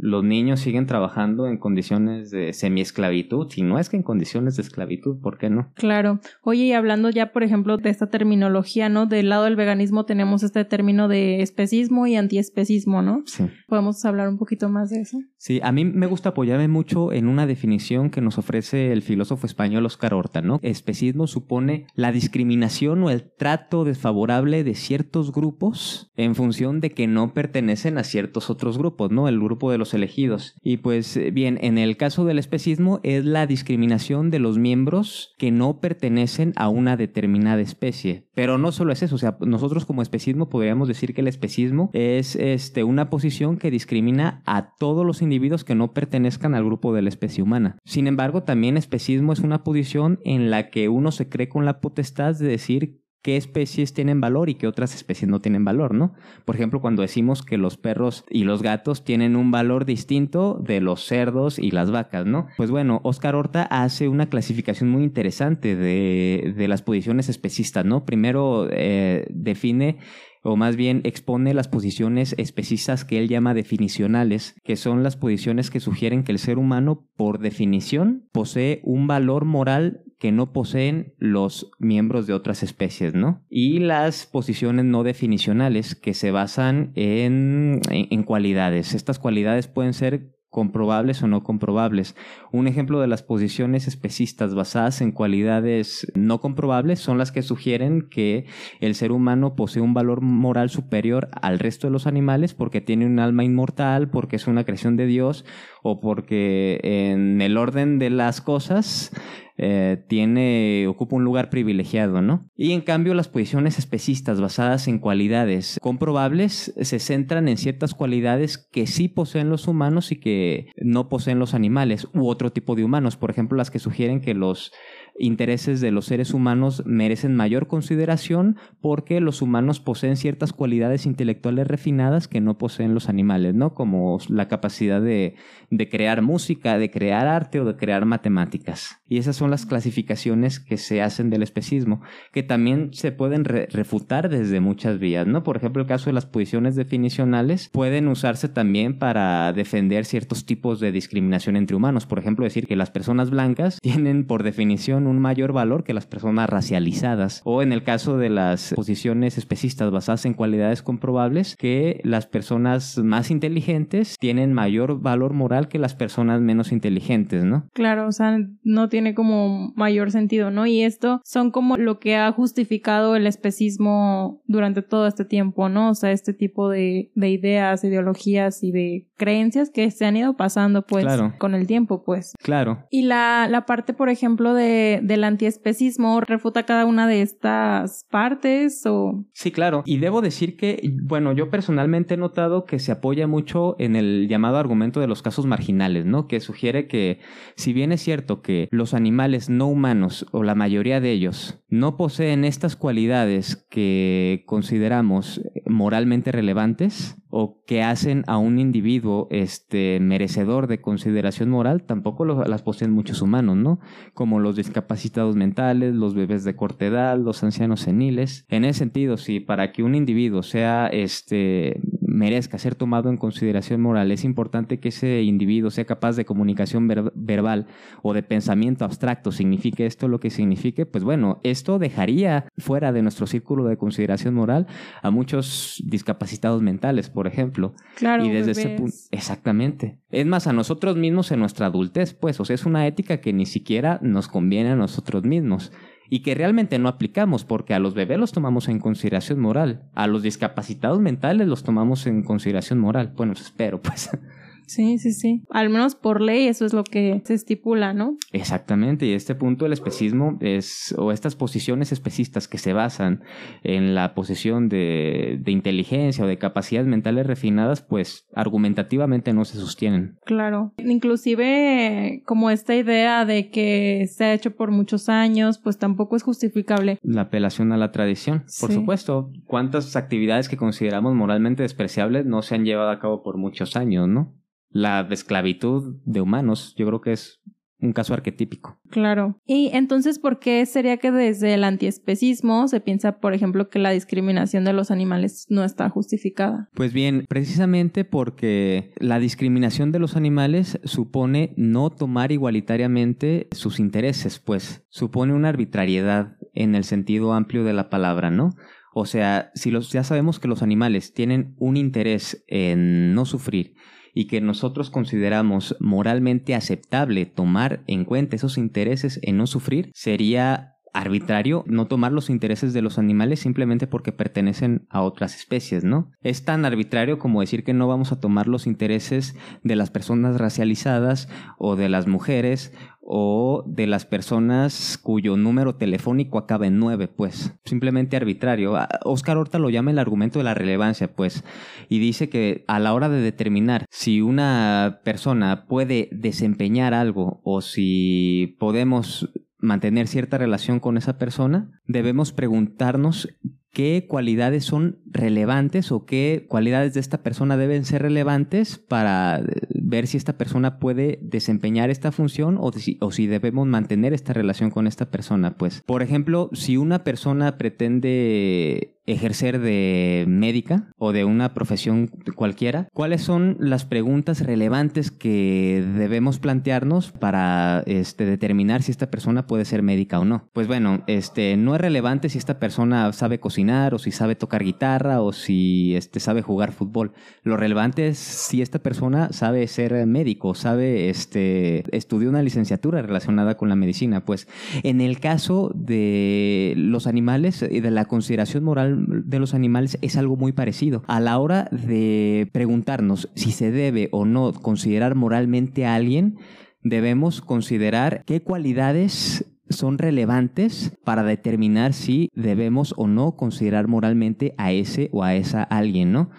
los niños siguen trabajando en condiciones de semiesclavitud y no es que en condiciones de esclavitud, ¿por qué no? Claro. Oye, y hablando ya, por ejemplo, de esta terminología, ¿no? Del lado del veganismo tenemos este término de especismo y antiespecismo, ¿no? Sí. ¿Podemos hablar un poquito más de eso? Sí, a mí me gusta apoyarme mucho en una definición que nos ofrece el filósofo español Oscar Horta, ¿no? Especismo supone la discriminación o el trato desfavorable de ciertos grupos en función de que no pertenecen a ciertos otros grupos, ¿no? El grupo de los elegidos. Y pues eh, bien, en el caso del especismo es la discriminación de los miembros que no pertenecen a una determinada especie. Pero no solo es eso, o sea, nosotros como especismo podríamos decir que el especismo es este, una posición que discrimina a todos los individuos que no pertenezcan al grupo de la especie humana. Sin embargo, también especismo es una posición en la que uno se cree con la potestad de decir qué especies tienen valor y qué otras especies no tienen valor, ¿no? Por ejemplo, cuando decimos que los perros y los gatos tienen un valor distinto de los cerdos y las vacas, ¿no? Pues bueno, Oscar Horta hace una clasificación muy interesante de, de las posiciones especistas, ¿no? Primero eh, define o más bien expone las posiciones especistas que él llama definicionales, que son las posiciones que sugieren que el ser humano, por definición, posee un valor moral que no poseen los miembros de otras especies, ¿no? Y las posiciones no definicionales que se basan en, en, cualidades. Estas cualidades pueden ser comprobables o no comprobables. Un ejemplo de las posiciones especistas basadas en cualidades no comprobables son las que sugieren que el ser humano posee un valor moral superior al resto de los animales porque tiene un alma inmortal, porque es una creación de Dios o porque en el orden de las cosas eh, tiene, ocupa un lugar privilegiado, ¿no? Y en cambio las posiciones especistas basadas en cualidades comprobables se centran en ciertas cualidades que sí poseen los humanos y que no poseen los animales u otro tipo de humanos, por ejemplo las que sugieren que los intereses de los seres humanos merecen mayor consideración porque los humanos poseen ciertas cualidades intelectuales refinadas que no poseen los animales, ¿no? Como la capacidad de, de crear música, de crear arte o de crear matemáticas. Y esas son las clasificaciones que se hacen del especismo, que también se pueden refutar desde muchas vías, ¿no? Por ejemplo, el caso de las posiciones definicionales pueden usarse también para defender ciertos tipos de discriminación entre humanos. Por ejemplo, decir que las personas blancas [laughs] tienen por definición un mayor valor que las personas racializadas o en el caso de las posiciones especistas basadas en cualidades comprobables que las personas más inteligentes tienen mayor valor moral que las personas menos inteligentes, ¿no? Claro, o sea, no tiene como mayor sentido, ¿no? Y esto son como lo que ha justificado el especismo durante todo este tiempo, ¿no? O sea, este tipo de, de ideas, ideologías y de creencias que se han ido pasando, pues, con el tiempo, pues. Claro. Y la, la parte, por ejemplo, de, del antiespecismo refuta cada una de estas partes o... Sí, claro. Y debo decir que, bueno, yo personalmente he notado que se apoya mucho en el llamado argumento de los casos marginales, ¿no? Que sugiere que, si bien es cierto que los animales no humanos, o la mayoría de ellos, no poseen estas cualidades que consideramos moralmente relevantes, o que hacen a un individuo este, merecedor de consideración moral, tampoco las poseen muchos humanos, ¿no? Como los discapacitados mentales, los bebés de corta edad, los ancianos seniles. En ese sentido, si para que un individuo sea este, merezca ser tomado en consideración moral, es importante que ese individuo sea capaz de comunicación verbal o de pensamiento abstracto, signifique esto lo que signifique, pues bueno, esto dejaría fuera de nuestro círculo de consideración moral a muchos discapacitados mentales, por ejemplo. Claro. Y desde ese punto, exactamente. Es más, a nosotros mismos en nuestra adultez, pues, o sea, es una ética que ni siquiera nos conviene a nosotros mismos y que realmente no aplicamos porque a los bebés los tomamos en consideración moral, a los discapacitados mentales los tomamos en consideración moral. Bueno, espero, pues. [laughs] Sí, sí, sí. Al menos por ley eso es lo que se estipula, ¿no? Exactamente, y este punto del especismo es, o estas posiciones especistas que se basan en la posesión de, de inteligencia o de capacidades mentales refinadas, pues argumentativamente no se sostienen. Claro, inclusive como esta idea de que se ha hecho por muchos años, pues tampoco es justificable. La apelación a la tradición, por supuesto. ¿Cuántas actividades que consideramos moralmente despreciables no se han llevado a cabo por muchos años, no? La esclavitud de humanos, yo creo que es un caso arquetípico. Claro. Y entonces, ¿por qué sería que desde el antiespecismo se piensa, por ejemplo, que la discriminación de los animales no está justificada? Pues bien, precisamente porque la discriminación de los animales supone no tomar igualitariamente sus intereses, pues supone una arbitrariedad en el sentido amplio de la palabra, ¿no? O sea, si los, ya sabemos que los animales tienen un interés en no sufrir y que nosotros consideramos moralmente aceptable tomar en cuenta esos intereses en no sufrir, sería arbitrario no tomar los intereses de los animales simplemente porque pertenecen a otras especies, ¿no? Es tan arbitrario como decir que no vamos a tomar los intereses de las personas racializadas o de las mujeres o de las personas cuyo número telefónico acaba en nueve, pues, simplemente arbitrario. Oscar Horta lo llama el argumento de la relevancia, pues, y dice que a la hora de determinar si una persona puede desempeñar algo o si podemos mantener cierta relación con esa persona, debemos preguntarnos qué cualidades son relevantes o qué cualidades de esta persona deben ser relevantes para ver si esta persona puede desempeñar esta función o, si, o si debemos mantener esta relación con esta persona. Pues, por ejemplo, si una persona pretende ejercer de médica o de una profesión cualquiera, ¿cuáles son las preguntas relevantes que debemos plantearnos para este, determinar si esta persona puede ser médica o no? Pues bueno, este, no es relevante si esta persona sabe cocinar o si sabe tocar guitarra o si este, sabe jugar fútbol. Lo relevante es si esta persona sabe ser médico, sabe, este, estudió una licenciatura relacionada con la medicina. Pues en el caso de los animales y de la consideración moral de los animales es algo muy parecido. A la hora de preguntarnos si se debe o no considerar moralmente a alguien, debemos considerar qué cualidades son relevantes para determinar si debemos o no considerar moralmente a ese o a esa alguien, ¿no?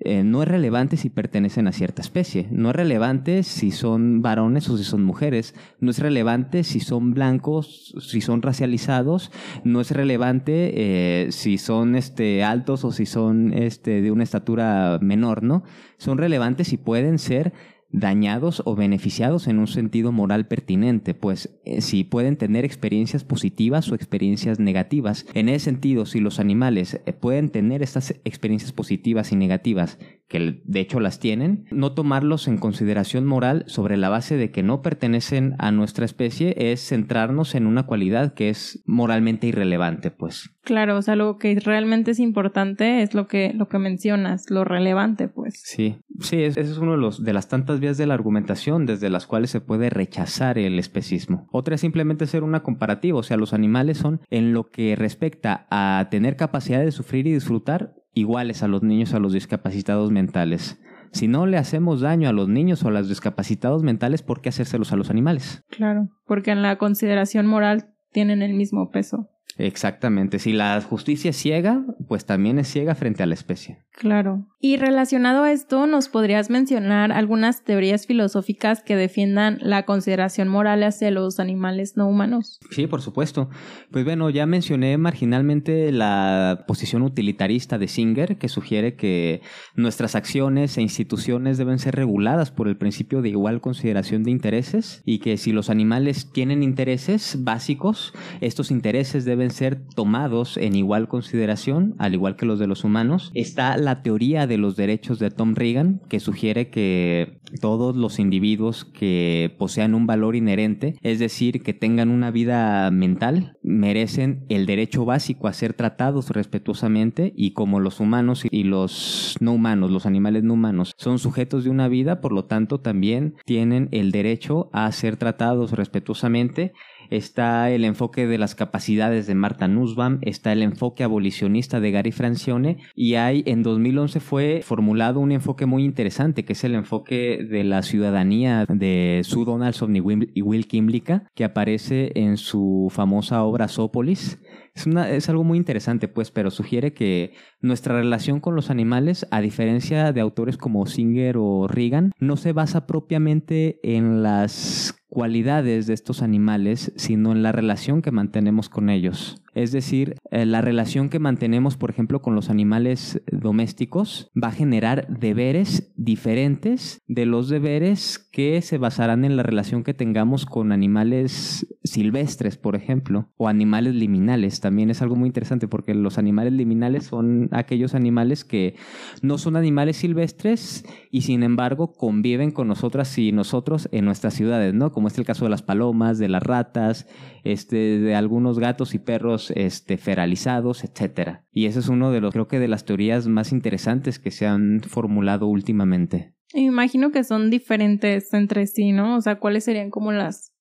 Eh, no es relevante si pertenecen a cierta especie, no es relevante si son varones o si son mujeres, no es relevante si son blancos, si son racializados, no es relevante eh, si son este, altos o si son este, de una estatura menor, ¿no? Son relevantes si pueden ser dañados o beneficiados en un sentido moral pertinente, pues eh, si pueden tener experiencias positivas o experiencias negativas. En ese sentido, si los animales eh, pueden tener estas experiencias positivas y negativas que de hecho las tienen, no tomarlos en consideración moral sobre la base de que no pertenecen a nuestra especie es centrarnos en una cualidad que es moralmente irrelevante, pues. Claro, o sea, lo que realmente es importante es lo que, lo que mencionas, lo relevante, pues. Sí, sí, ese es uno de, los, de las tantas vías de la argumentación desde las cuales se puede rechazar el especismo. Otra es simplemente ser una comparativa, o sea, los animales son, en lo que respecta a tener capacidad de sufrir y disfrutar, iguales a los niños a los discapacitados mentales. Si no le hacemos daño a los niños o a los discapacitados mentales, ¿por qué hacérselos a los animales? Claro, porque en la consideración moral tienen el mismo peso. Exactamente. Si la justicia es ciega, pues también es ciega frente a la especie. Claro. Y relacionado a esto, ¿nos podrías mencionar algunas teorías filosóficas que defiendan la consideración moral hacia los animales no humanos? Sí, por supuesto. Pues bueno, ya mencioné marginalmente la posición utilitarista de Singer, que sugiere que nuestras acciones e instituciones deben ser reguladas por el principio de igual consideración de intereses y que si los animales tienen intereses básicos, estos intereses deben ser tomados en igual consideración, al igual que los de los humanos. Está la teoría de los derechos de Tom Reagan, que sugiere que todos los individuos que posean un valor inherente, es decir, que tengan una vida mental, merecen el derecho básico a ser tratados respetuosamente y como los humanos y los no humanos, los animales no humanos, son sujetos de una vida, por lo tanto también tienen el derecho a ser tratados respetuosamente está el enfoque de las capacidades de Marta Nussbaum, está el enfoque abolicionista de Gary Francione y hay en 2011 fue formulado un enfoque muy interesante que es el enfoque de la ciudadanía de Sue Donaldson y Will Kimlicka que aparece en su famosa obra Zoopolis. Es, una, es algo muy interesante, pues, pero sugiere que nuestra relación con los animales, a diferencia de autores como Singer o Reagan, no se basa propiamente en las cualidades de estos animales, sino en la relación que mantenemos con ellos. Es decir, eh, la relación que mantenemos, por ejemplo, con los animales domésticos va a generar deberes diferentes de los deberes que se basarán en la relación que tengamos con animales silvestres, por ejemplo, o animales liminales. También es algo muy interesante porque los animales liminales son aquellos animales que no son animales silvestres y sin embargo conviven con nosotras y nosotros en nuestras ciudades, ¿no? Como es el caso de las palomas, de las ratas, este, de algunos gatos y perros este, feralizados, etcétera. Y ese es uno de los, creo que de las teorías más interesantes que se han formulado últimamente. Me imagino que son diferentes entre sí, ¿no? O sea, ¿cuáles serían como las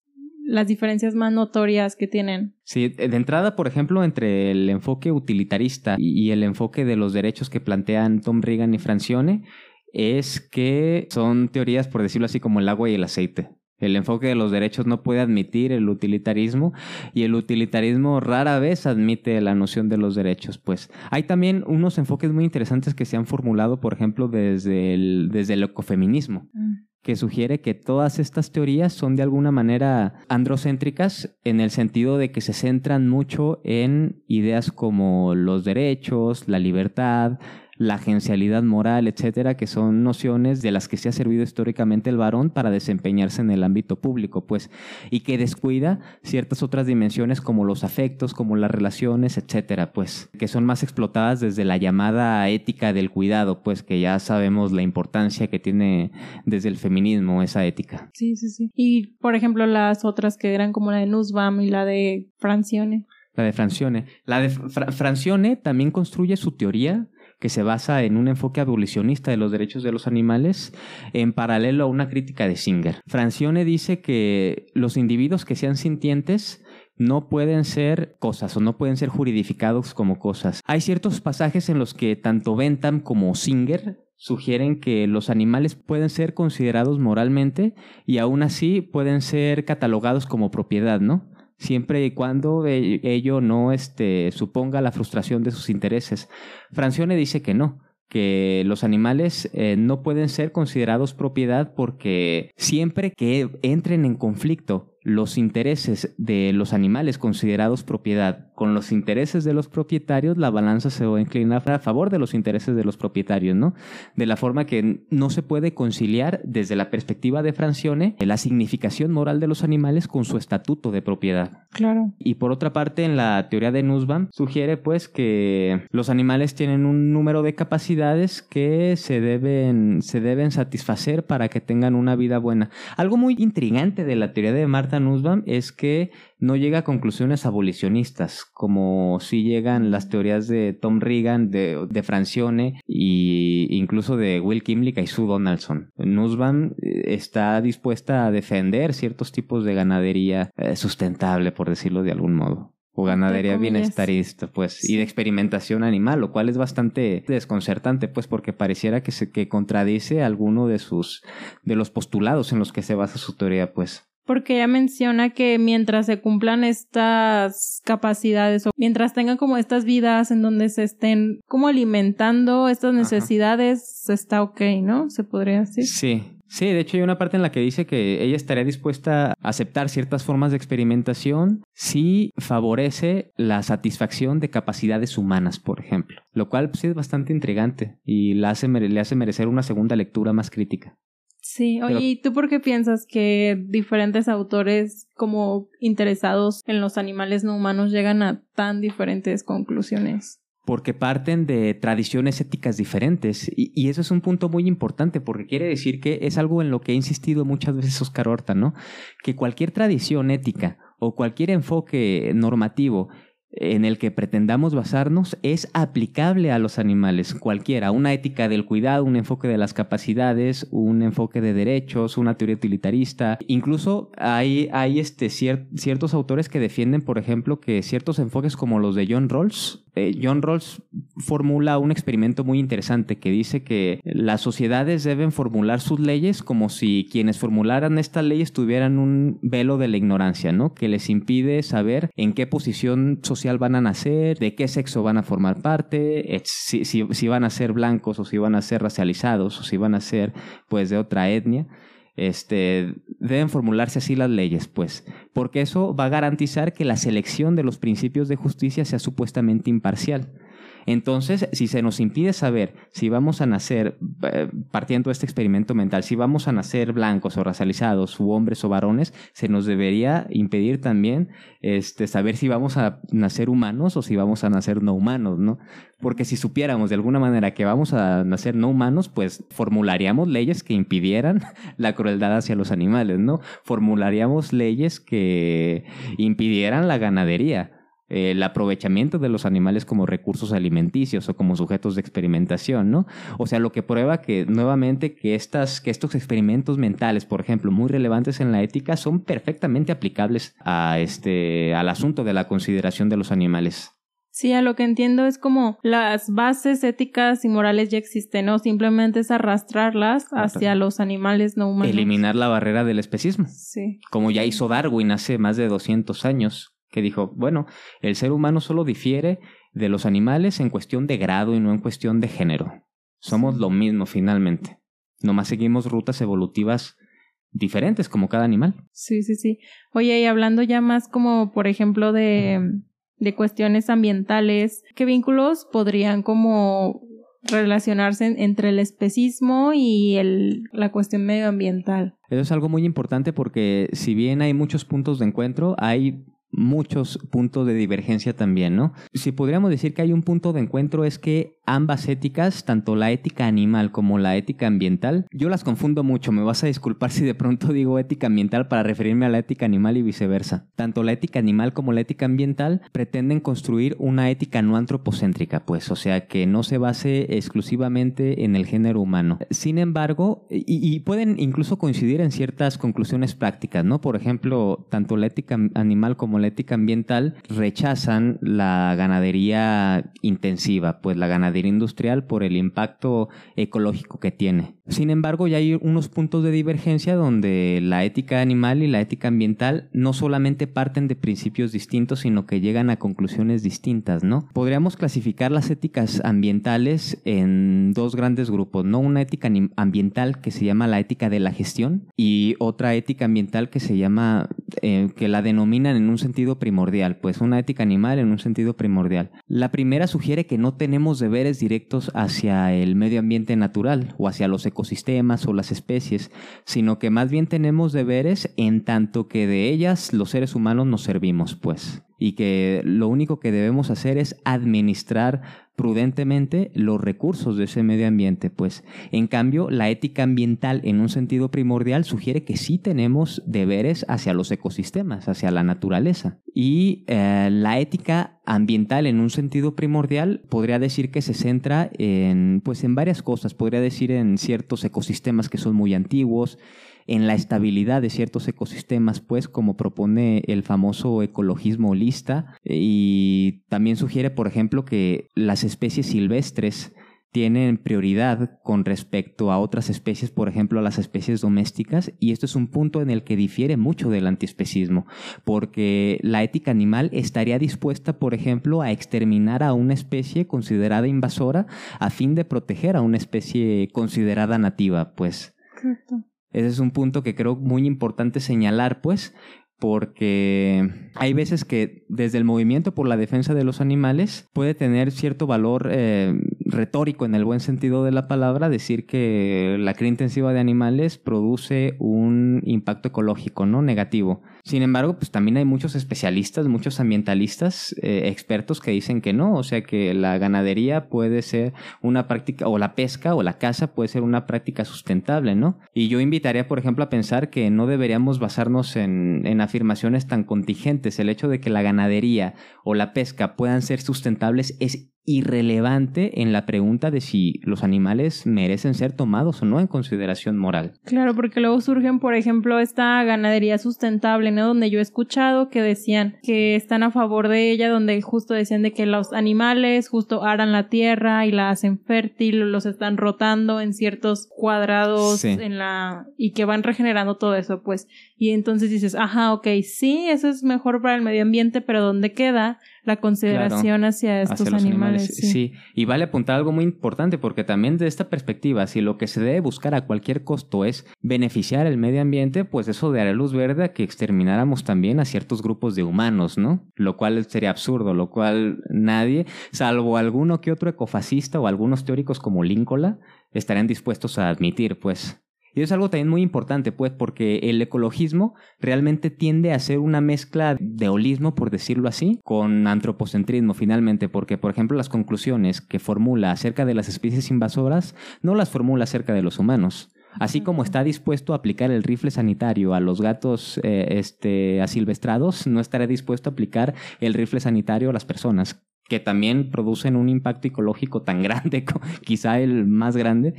las diferencias más notorias que tienen. Sí, de entrada, por ejemplo, entre el enfoque utilitarista y el enfoque de los derechos que plantean Tom Reagan y Francione, es que son teorías, por decirlo así, como el agua y el aceite. El enfoque de los derechos no puede admitir el utilitarismo y el utilitarismo rara vez admite la noción de los derechos. Pues hay también unos enfoques muy interesantes que se han formulado, por ejemplo, desde el, desde el ecofeminismo. Mm. que sugiere que todas estas teorías son de alguna manera androcéntricas en el sentido de que se centran mucho en ideas como los derechos, la libertad, la agencialidad moral, etcétera, que son nociones de las que se ha servido históricamente el varón para desempeñarse en el ámbito público, pues, y que descuida ciertas otras dimensiones como los afectos, como las relaciones, etcétera, pues, que son más explotadas desde la llamada ética del cuidado, pues, que ya sabemos la importancia que tiene desde el feminismo esa ética. Sí, sí, sí. Y, por ejemplo, las otras que eran como la de Nussbaum y la de Francione. La de Francione. La de Francione también construye su teoría que se basa en un enfoque abolicionista de los derechos de los animales en paralelo a una crítica de Singer. Francione dice que los individuos que sean sintientes no pueden ser cosas o no pueden ser juridificados como cosas. Hay ciertos pasajes en los que tanto Bentham como Singer sugieren que los animales pueden ser considerados moralmente y aún así pueden ser catalogados como propiedad, ¿no? Siempre y cuando e, ello no este, suponga la frustración de sus intereses. Francione dice que no, que los animales eh, no pueden ser considerados propiedad porque siempre que entren en conflicto los intereses de los animales considerados propiedad con los intereses de los propietarios, la balanza se va a inclinar a favor de los intereses de los propietarios, ¿no? De la forma que no se puede conciliar desde la perspectiva de Francione la significación moral de los animales con su estatuto de propiedad. Claro. Y por otra parte, en la teoría de Nussbaum sugiere pues que los animales tienen un número de capacidades que se deben, se deben satisfacer para que tengan una vida buena. Algo muy intrigante de la teoría de Martha Nussbaum es que no llega a conclusiones abolicionistas, como si llegan las teorías de Tom Reagan, de, de Francione e incluso de Will Kimlick y Sue Donaldson. Nussbaum eh, está dispuesta a defender ciertos tipos de ganadería eh, sustentable, por decirlo de algún modo o ganadería bienestarista, pues, y de experimentación animal, lo cual es bastante desconcertante, pues, porque pareciera que se que contradice alguno de sus de los postulados en los que se basa su teoría, pues. Porque ella menciona que mientras se cumplan estas capacidades o mientras tengan como estas vidas en donde se estén como alimentando estas necesidades, está ok, ¿no? Se podría decir. Sí, Sí, de hecho hay una parte en la que dice que ella estaría dispuesta a aceptar ciertas formas de experimentación si favorece la satisfacción de capacidades humanas, por ejemplo. Lo cual pues, sí es bastante intrigante y le hace, le hace merecer una segunda lectura más crítica. Sí, oye, ¿y tú por qué piensas que diferentes autores como interesados en los animales no humanos llegan a tan diferentes conclusiones? porque parten de tradiciones éticas diferentes. Y, eso es un punto muy importante, porque quiere decir que es algo en lo que ha insistido muchas veces Oscar Horta, ¿no? Que cualquier tradición ética o cualquier enfoque normativo en el que pretendamos basarnos es aplicable a los animales, cualquiera, una ética del cuidado, un enfoque de las capacidades, un enfoque de derechos, una teoría utilitarista. Incluso hay, hay este, ciertos autores que defienden, por ejemplo, que ciertos enfoques como los de John Rawls, eh, John Rawls formula un experimento muy interesante que dice que las sociedades deben formular sus leyes como si quienes formularan estas leyes tuvieran un velo de la ignorancia, ¿no? Que les impide saber en qué posición social van a nacer, de qué sexo van a formar parte, si, si, van a ser blancos o si van a ser racializados o si van a ser pues de otra etnia. Este, deben formularse así las leyes, pues, porque eso va a garantizar que la selección de los principios de justicia sea supuestamente imparcial. Entonces, si se nos impide saber si vamos a nacer, eh, partiendo de este experimento mental, si vamos a nacer blancos o racializados, u hombres o varones, se nos debería impedir también este, saber si vamos a nacer humanos o si vamos a nacer no humanos, ¿no? Porque si supiéramos de alguna manera que vamos a nacer no humanos, pues formularíamos leyes que impidieran [laughs] la crueldad hacia los animales, ¿no? Formularíamos leyes que impidieran la ganadería el aprovechamiento de los animales como recursos alimenticios o como sujetos de experimentación, ¿no? O sea, lo que prueba que nuevamente que estas que estos experimentos mentales, por ejemplo, muy relevantes en la ética son perfectamente aplicables a este al asunto de la consideración de los animales. Sí, a lo que entiendo es como las bases éticas y morales ya existen, ¿no? Simplemente es arrastrarlas hacia los animales no humanos. Eliminar la barrera del especismo. Sí. Como ya hizo Darwin hace más de 200 años que dijo, bueno, el ser humano solo difiere de los animales en cuestión de grado y no en cuestión de género. Somos lo mismo finalmente. Nomás seguimos rutas evolutivas diferentes como cada animal. Sí, sí, sí. Oye, y hablando ya más como, por ejemplo, de, de cuestiones ambientales, ¿qué vínculos podrían como relacionarse entre el especismo y el, la cuestión medioambiental? Eso es algo muy importante porque si bien hay muchos puntos de encuentro, hay muchos puntos de divergencia también, ¿no? Si podríamos decir que hay un punto de encuentro es que ambas éticas, tanto la ética animal como la ética ambiental, yo las confundo mucho, me vas a disculpar [laughs] si de pronto digo ética ambiental para referirme a la ética animal y viceversa. Tanto la ética animal como la ética ambiental pretenden construir una ética no antropocéntrica, pues, o sea, que no se base exclusivamente en el género humano. Sin embargo, y, y pueden incluso coincidir en ciertas conclusiones prácticas, ¿no? Por ejemplo, tanto la ética animal como la ética ambiental rechazan la ganadería intensiva, pues la ganadería industrial por el impacto ecológico que tiene. Sin embargo, ya hay unos puntos de divergencia donde la ética animal y la ética ambiental no solamente parten de principios distintos, sino que llegan a conclusiones distintas, ¿no? Podríamos clasificar las éticas ambientales en dos grandes grupos, ¿no? Una ética ambiental que se llama la ética de la gestión y otra ética ambiental que se llama, eh, que la denominan en un sentido primordial, pues una ética animal en un sentido primordial. La primera sugiere que no tenemos deberes directos hacia el medio ambiente natural o hacia los o las especies, sino que más bien tenemos deberes en tanto que de ellas los seres humanos nos servimos, pues. Y que lo único que debemos hacer es administrar prudentemente los recursos de ese medio ambiente. Pues en cambio, la ética ambiental en un sentido primordial sugiere que sí tenemos deberes hacia los ecosistemas, hacia la naturaleza. Y eh, la ética ambiental en un sentido primordial podría decir que se centra en, pues, en varias cosas. Podría decir en ciertos ecosistemas que son muy antiguos, en la estabilidad de ciertos ecosistemas, pues como propone el famoso ecologismo holista y también sugiere, por ejemplo, que las especies silvestres tienen prioridad con respecto a otras especies, por ejemplo, a las especies domésticas, y esto es un punto en el que difiere mucho del antiespecismo, porque la ética animal estaría dispuesta, por ejemplo, a exterminar a una especie considerada invasora a fin de proteger a una especie considerada nativa, pues. Ese es un punto que creo muy importante señalar, pues, porque hay veces que desde el movimiento por la defensa de los animales puede tener cierto valor eh, retórico en el buen sentido de la palabra decir que la cría intensiva de animales produce un impacto ecológico no negativo sin embargo, pues también hay muchos especialistas, muchos ambientalistas, eh, expertos que dicen que no, o sea que la ganadería puede ser una práctica, o la pesca o la caza puede ser una práctica sustentable, ¿no? Y yo invitaría, por ejemplo, a pensar que no deberíamos basarnos en, en afirmaciones tan contingentes. El hecho de que la ganadería o la pesca puedan ser sustentables es irrelevante en la pregunta de si los animales merecen ser tomados o no en consideración moral. Claro, porque luego surgen, por ejemplo, esta ganadería sustentable, ¿no? Donde yo he escuchado que decían que están a favor de ella, donde justo decían de que los animales justo aran la tierra y la hacen fértil, los están rotando en ciertos cuadrados en la y que van regenerando todo eso, pues. Y entonces dices, ajá, ok, sí, eso es mejor para el medio ambiente, pero ¿dónde queda la consideración hacia estos animales. sí. y vale apuntar algo muy importante porque también de esta perspectiva, si lo que se debe buscar a cualquier costo es beneficiar el medio ambiente, pues eso dará luz verde a que extermináramos también a ciertos grupos de humanos, ¿no? Lo cual sería absurdo, lo cual nadie, salvo alguno que otro ecofascista o algunos teóricos como Lincoln, estarían dispuestos a admitir, pues. Y es algo también muy importante, pues, porque el ecologismo realmente tiende a ser una mezcla de holismo, por decirlo así, con antropocentrismo finalmente, porque, por ejemplo, las conclusiones que formula acerca de las especies invasoras no las formula acerca de los humanos. Así como está dispuesto a aplicar el rifle sanitario a los gatos eh, este, asilvestrados, no estará dispuesto a aplicar el rifle sanitario a las personas que también producen un impacto ecológico tan grande, [laughs] quizá el más grande,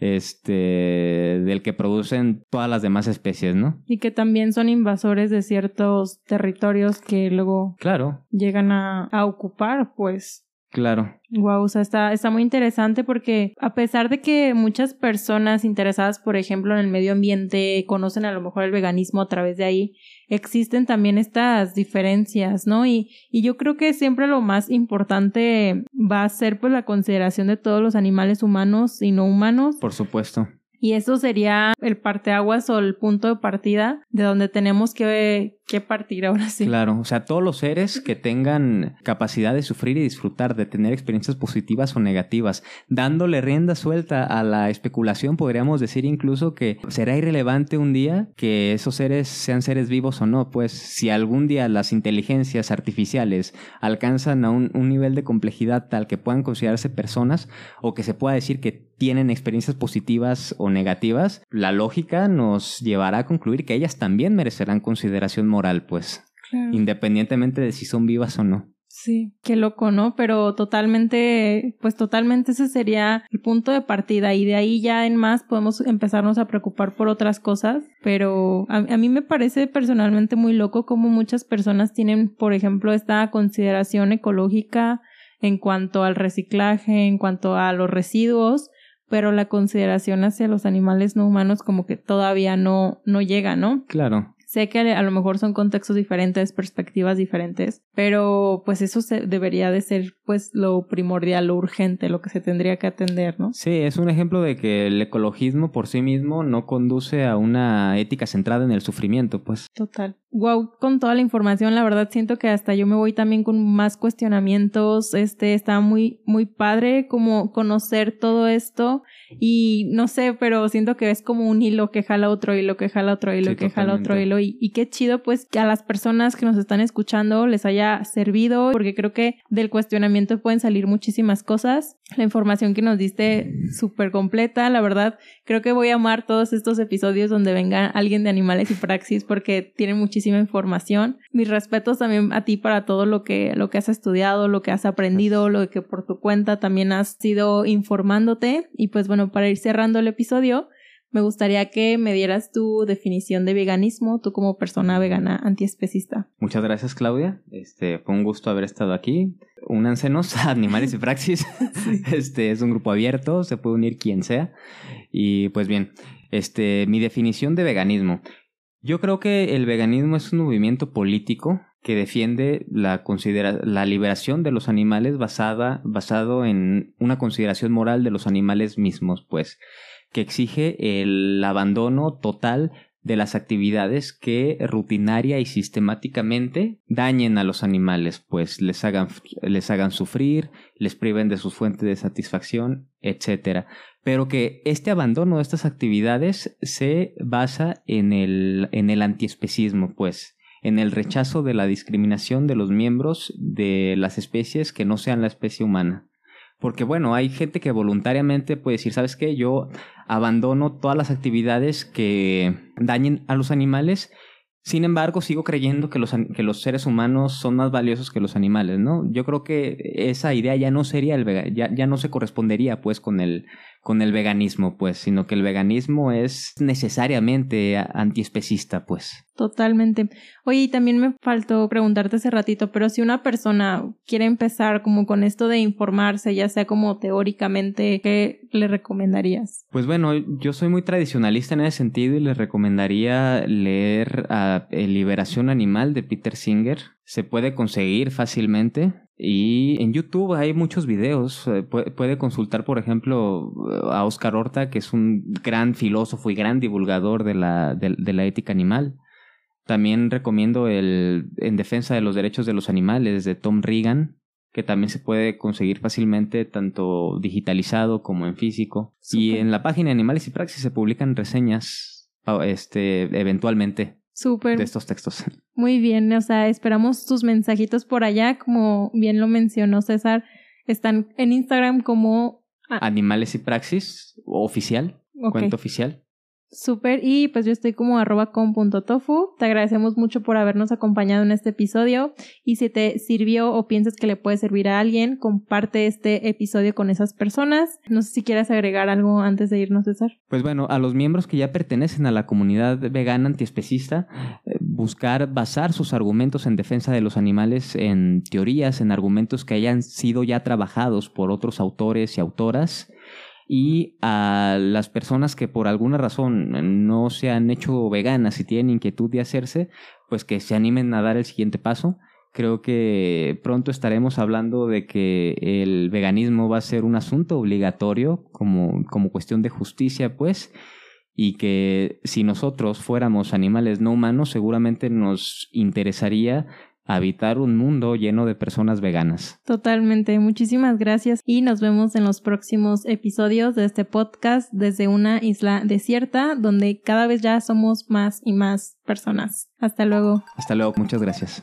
este, del que producen todas las demás especies, ¿no? Y que también son invasores de ciertos territorios que luego claro. llegan a, a ocupar, pues. Claro. Wow, o sea, está, está muy interesante porque a pesar de que muchas personas interesadas, por ejemplo, en el medio ambiente, conocen a lo mejor el veganismo a través de ahí, existen también estas diferencias, ¿no? Y, y yo creo que siempre lo más importante va a ser pues la consideración de todos los animales humanos y no humanos. Por supuesto. Y eso sería el parteaguas o el punto de partida de donde tenemos que, que partir ahora sí. Claro, o sea, todos los seres que [laughs] tengan capacidad de sufrir y disfrutar, de tener experiencias positivas o negativas, dándole rienda suelta a la especulación, podríamos decir incluso que será irrelevante un día que esos seres sean seres vivos o no, pues si algún día las inteligencias artificiales alcanzan a un, un nivel de complejidad tal que puedan considerarse personas o que se pueda decir que tienen experiencias positivas o negativas, la lógica nos llevará a concluir que ellas también merecerán consideración moral, pues, independientemente de si son vivas o no. Sí, qué loco, ¿no? Pero totalmente, pues totalmente ese sería el punto de partida y de ahí ya en más podemos empezarnos a preocupar por otras cosas, pero a, a mí me parece personalmente muy loco como muchas personas tienen, por ejemplo, esta consideración ecológica en cuanto al reciclaje, en cuanto a los residuos, pero la consideración hacia los animales no humanos como que todavía no, no llega, ¿no? Claro. Sé que a lo mejor son contextos diferentes, perspectivas diferentes, pero pues eso se debería de ser pues lo primordial, lo urgente, lo que se tendría que atender, ¿no? Sí, es un ejemplo de que el ecologismo por sí mismo no conduce a una ética centrada en el sufrimiento, pues. Total. Wow, con toda la información, la verdad siento que hasta yo me voy también con más cuestionamientos, este, está muy, muy padre como conocer todo esto y no sé, pero siento que es como un hilo que jala otro hilo, que jala otro hilo, que jala otro hilo. Y, y, qué chido, pues, que a las personas que nos están escuchando les haya servido, porque creo que del cuestionamiento pueden salir muchísimas cosas. La información que nos diste súper completa, la verdad, creo que voy a amar todos estos episodios donde venga alguien de animales y praxis porque tienen muchísima información. Mis respetos también a ti para todo lo que, lo que has estudiado, lo que has aprendido, lo que por tu cuenta también has ido informándote. Y pues bueno, para ir cerrando el episodio, me gustaría que me dieras tu definición de veganismo, tú como persona vegana antiespecista. Muchas gracias, Claudia. Este, fue un gusto haber estado aquí. Únansenos [laughs] a Animales y [laughs] Praxis. Este es un grupo abierto, se puede unir quien sea. Y pues bien, este, mi definición de veganismo. Yo creo que el veganismo es un movimiento político que defiende la, considera la liberación de los animales basada, basado en una consideración moral de los animales mismos, pues, que exige el abandono total de las actividades que rutinaria y sistemáticamente dañen a los animales, pues les hagan, les hagan sufrir, les priven de sus fuentes de satisfacción, etc. Pero que este abandono de estas actividades se basa en el, en el antiespecismo, pues, en el rechazo de la discriminación de los miembros de las especies que no sean la especie humana. Porque bueno, hay gente que voluntariamente puede decir, ¿sabes qué? Yo abandono todas las actividades que dañen a los animales sin embargo, sigo creyendo que los, que los seres humanos son más valiosos que los animales, ¿no? Yo creo que esa idea ya no sería el ya, ya no se correspondería pues con el, con el veganismo, pues, sino que el veganismo es necesariamente antiespecista, pues. Totalmente. Oye, y también me faltó preguntarte hace ratito, pero si una persona quiere empezar como con esto de informarse, ya sea como teóricamente, ¿qué le recomendarías? Pues bueno, yo soy muy tradicionalista en ese sentido y le recomendaría leer a Liberación Animal de Peter Singer. Se puede conseguir fácilmente. Y en YouTube hay muchos videos. Eh, puede consultar, por ejemplo, a Oscar Horta, que es un gran filósofo y gran divulgador de la, de la ética animal. También recomiendo el En defensa de los derechos de los animales de Tom Regan, que también se puede conseguir fácilmente tanto digitalizado como en físico. Y en la página Animales y Praxis se publican reseñas este, eventualmente de estos textos. [laughs] Muy bien, o sea, esperamos tus mensajitos por allá, como bien lo mencionó César, están en Instagram como Animales y Praxis oficial, cuenta oficial. Súper, y pues yo estoy como arroba tofu. Te agradecemos mucho por habernos acompañado en este episodio. Y si te sirvió o piensas que le puede servir a alguien, comparte este episodio con esas personas. No sé si quieras agregar algo antes de irnos, César. Pues bueno, a los miembros que ya pertenecen a la comunidad vegana antiespecista, eh, buscar basar sus argumentos en defensa de los animales en teorías, en argumentos que hayan sido ya trabajados por otros autores y autoras y a las personas que por alguna razón no se han hecho veganas y tienen inquietud de hacerse, pues que se animen a dar el siguiente paso. Creo que pronto estaremos hablando de que el veganismo va a ser un asunto obligatorio como, como cuestión de justicia, pues, y que si nosotros fuéramos animales no humanos, seguramente nos interesaría habitar un mundo lleno de personas veganas. Totalmente, muchísimas gracias y nos vemos en los próximos episodios de este podcast desde una isla desierta donde cada vez ya somos más y más personas. Hasta luego. Hasta luego, muchas gracias.